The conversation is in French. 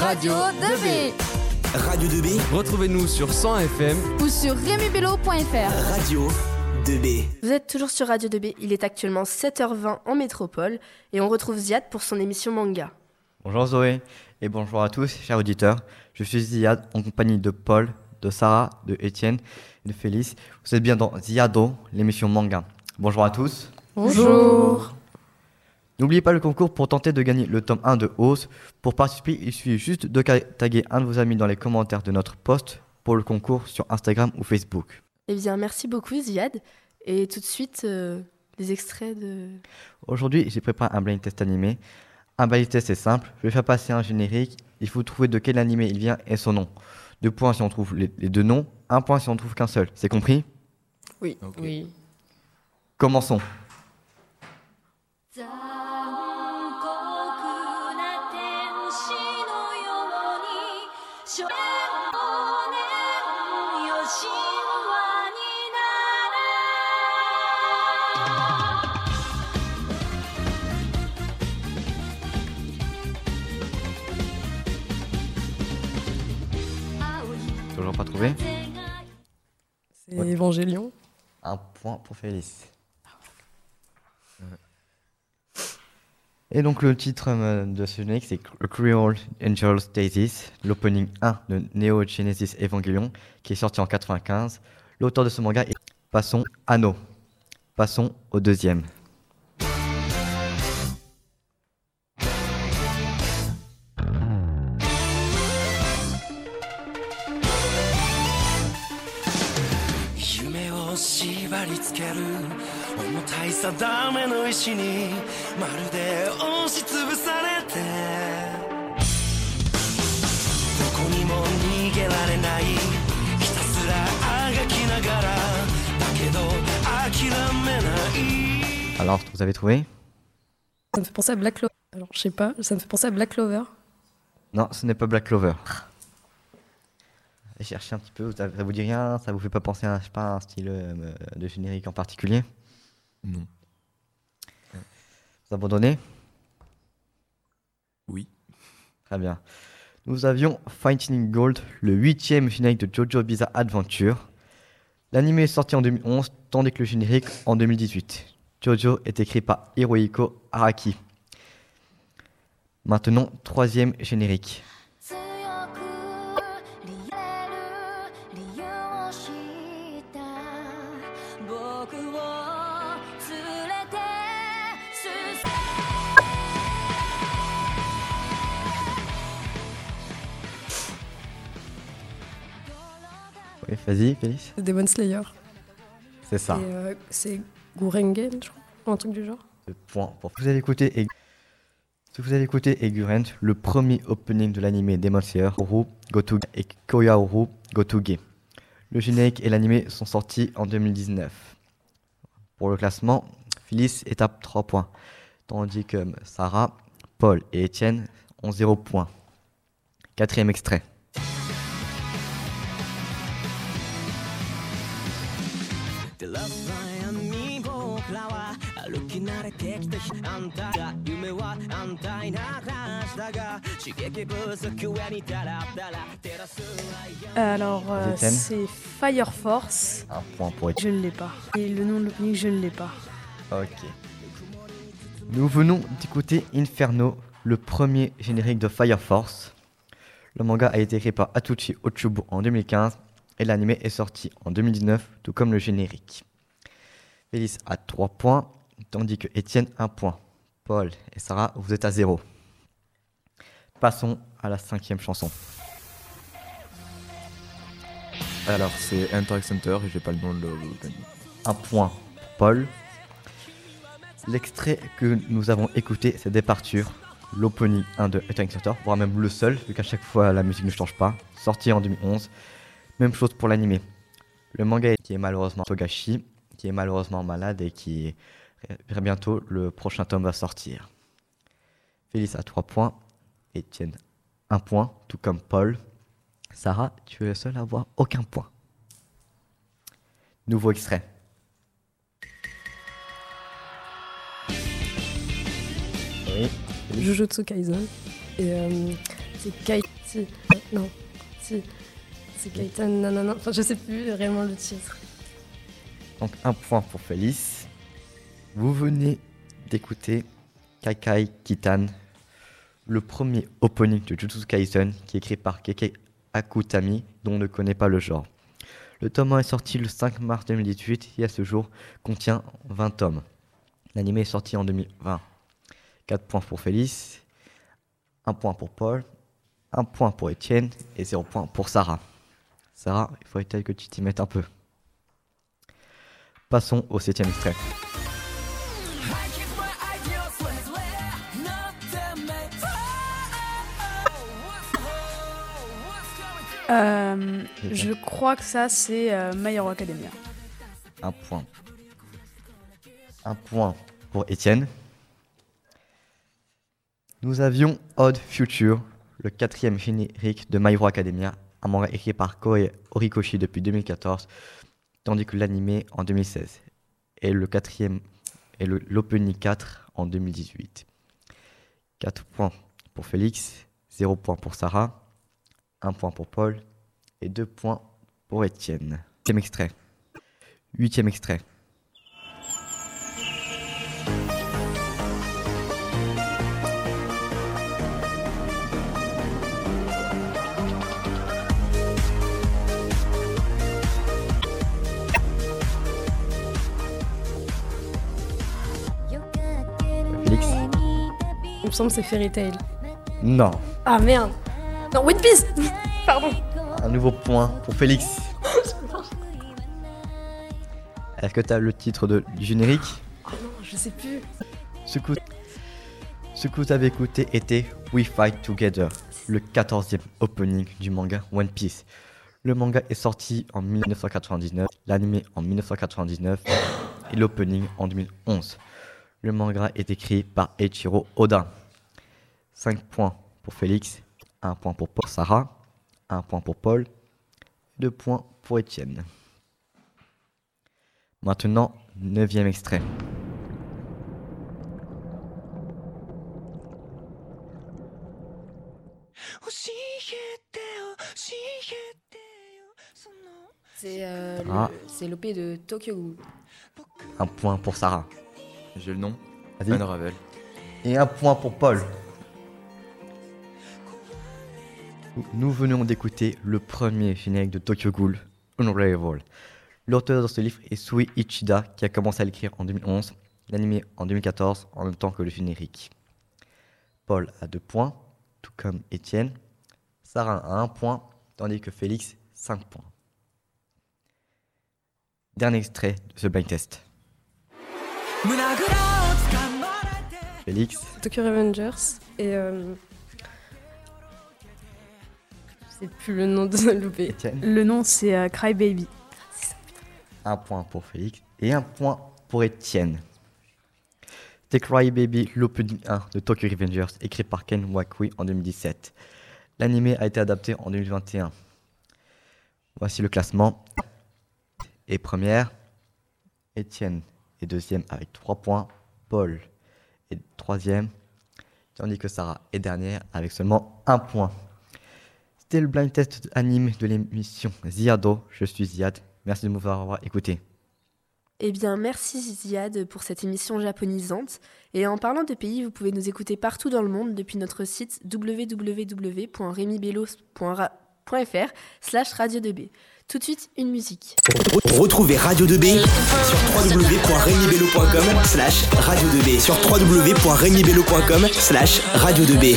Radio 2B. Radio 2B, Retrouvez-nous sur 100 FM Ou sur remibello.fr. Radio 2B. Vous êtes toujours sur Radio 2B, il est actuellement 7h20 en métropole et on retrouve Ziad pour son émission manga. Bonjour Zoé et bonjour à tous, chers auditeurs. Je suis Ziad en compagnie de Paul, de Sarah, de Étienne et de Félix. Vous êtes bien dans Ziado, l'émission manga. Bonjour à tous. Bonjour. N'oubliez pas le concours pour tenter de gagner le tome 1 de Hausse. Pour participer, il suffit juste de taguer un de vos amis dans les commentaires de notre post pour le concours sur Instagram ou Facebook. Eh bien, merci beaucoup Ziad. Et tout de suite, euh, les extraits de... Aujourd'hui, j'ai préparé un blind test animé. Un blind test est simple. Je vais faire passer un générique. Il faut trouver de quel animé il vient et son nom. Deux points si on trouve les, les deux noms. Un point si on trouve qu'un seul. C'est compris? Oui. Ok. Oui. Commençons. Pas trouvé C'est Ouais. Évangélion. Un point pour Félix. Et donc le titre euh, de ce générique c'est A Cruel Angel Stasis, l'opening 1 de Neo Genesis Evangelion qui est sorti en 95. L'auteur de ce manga est Passons Anno. Passons au deuxième. り付ける重たい定めの石にまるで押しつぶされてどこにも逃げられないひたすらあがきながらだけど諦めない Alors vous avez trouvé Ça me fait penser à Black Clover. Alors, je sais pas, ça me fait penser à Black Clover. Non, ce n'est pas Black Clover. Chercher un petit peu, ça, ça vous dit rien Ça vous fait pas penser à je sais pas, un style euh, de générique en particulier? Non. Vous abandonnez? Oui. Très bien. Nous avions Fighting Gold, le huitième générique de Jojo Bizarre Adventure. L'anime est sorti en 2011, tandis que le générique en 2018. Jojo est écrit par Hirohiko Araki. Maintenant, troisième générique. Oui, vas-y, Félix. C'est Demon Slayer. C'est ça. Euh, c'est Gurengen, je crois. Un truc du genre. Point pour vous avez écouté si vous avez écouté Egurent, le premier opening de l'anime Demon Slayer, Oru Gotoge et Koyaoru Gotoge. Le générique et l'anime sont sortis en 2019. Pour le classement, Phyllis à 3 points, tandis que Sarah, Paul et Étienne ont 0 points. Quatrième extrait. きたあんたが夢は安泰な話だが刺激不足上にダラダラ照らす Alors, euh, Étienne c'est Fire Force. Un point pour Étienne. Je ne l'ai pas. Et le nom de l'opening, je ne l'ai pas. Ok. Nous venons d'écouter Inferno, le premier générique de Fire Force. Le manga a été écrit par Atsushi Otsubo en 2015 et l'anime est sorti en 2019, tout comme le générique. Félix a 3 points, tandis que Étienne 1 point. Paul et Sarah, vous êtes à 0. Passons à la cinquième chanson. Alors, c'est Interact Center et j'ai pas le nom de. Un point pour Paul. L'extrait que nous avons écouté, c'est Departure, l'opening 1 de Attack Center, voire même le seul, vu qu'à chaque fois la musique ne change pas, sorti en 2011. Même chose pour l'anime. Le manga qui est malheureusement Togashi, qui est malheureusement malade et qui très bientôt le prochain tome va sortir. Félix a 3 points, Etienne 1 point, tout comme Paul. Sarah, tu es le seul à avoir aucun point. Nouveau extrait. Oui. Jujutsu Kaisen. Et euh, C'est Kai. Si. euh, Non. Si. C'est Kaitan. Non, non, non. Enfin, je sais plus réellement le titre. Donc un point pour Félix. Vous venez d'écouter Kaikai Kitan, le premier opening de Jujutsu Kaisen qui est écrit par Keke Akutami dont on ne connaît pas le genre. Le tome 1 est sorti le 5 mars 2018 et à ce jour contient 20 tomes. L'anime est sorti en 2020. 4 points pour Félix, 1 point pour Paul, 1 point pour Étienne et 0 point pour Sarah. Sarah, il faudrait que tu t'y mettes un peu. Passons au septième extrait. Euh, je crois que ça, c'est euh, My Hero Academia. Un point. Un point pour Étienne. Nous avions Odd Future, le quatrième générique de My Hero Academia, un manga écrit par Koei Horikoshi depuis 2014, tandis que l'animé en 2016. Et le quatrième et l'opening 4 en 2018. 4 points pour Félix, 0 point pour Sarah, 1 point pour Paul et 2 points pour Étienne. Huitième extrait. Huitième extrait. Félix Il me semble que c'est Fairy Tail. Non. Ah merde Non, One Piece Pardon Un nouveau point pour Félix. Est-ce que tu as le titre de, du générique? Oh non, je sais plus. Ce que, ce que vous avez écouté était We Fight Together, le 14e opening du manga One Piece. Le manga est sorti en 1999, l'anime en 1999 et l'opening en 2011. Le manga est écrit par Eiichiro Oda. 5 points pour Félix, 1 point pour Sarah, 1 point pour Paul, 2 points pour Étienne. Maintenant, 9 extrait. C'est euh, le- Ah. c'est l'OP de Tokyo Ghoul. Un point pour Sarah. J'ai le nom. Unravel. Et un point pour Paul. Nous venons d'écouter le premier générique de Tokyo Ghoul, Unravel. L'auteur de ce livre est Sui Ichida, qui a commencé à l'écrire en 2011, l'animé en 2014, en même temps que le générique. Paul a deux points, tout comme Étienne. Sarah a un point, tandis que Félix, 5 points. Dernier extrait de ce blind test. Félix, Tokyo Revengers et. Euh... Sais plus le nom de l'OP. Étienne. Le nom, c'est euh, Cry Baby. Un point pour Félix et un point pour Étienne. The Cry Baby, l'opening 1 de Tokyo Revengers, écrit par Ken Wakui en 2017. L'anime a été adapté en 2021. Voici le classement. Et première, Étienne est deuxième avec 3 points. Paul est troisième, tandis que Sarah est dernière avec seulement un point. C'était le blind test anime de l'émission Ziado. Je suis Ziad. Merci de m'avoir écouté. Eh bien, merci Ziad pour cette émission japonisante. Et en parlant de pays, vous pouvez nous écouter partout dans le monde depuis notre site www.remibello.fr slash radio 2B. Tout de suite, une musique. Retrouvez Radio 2B sur www.remibello.com slash radio 2B sur www.remibello.com slash radio 2B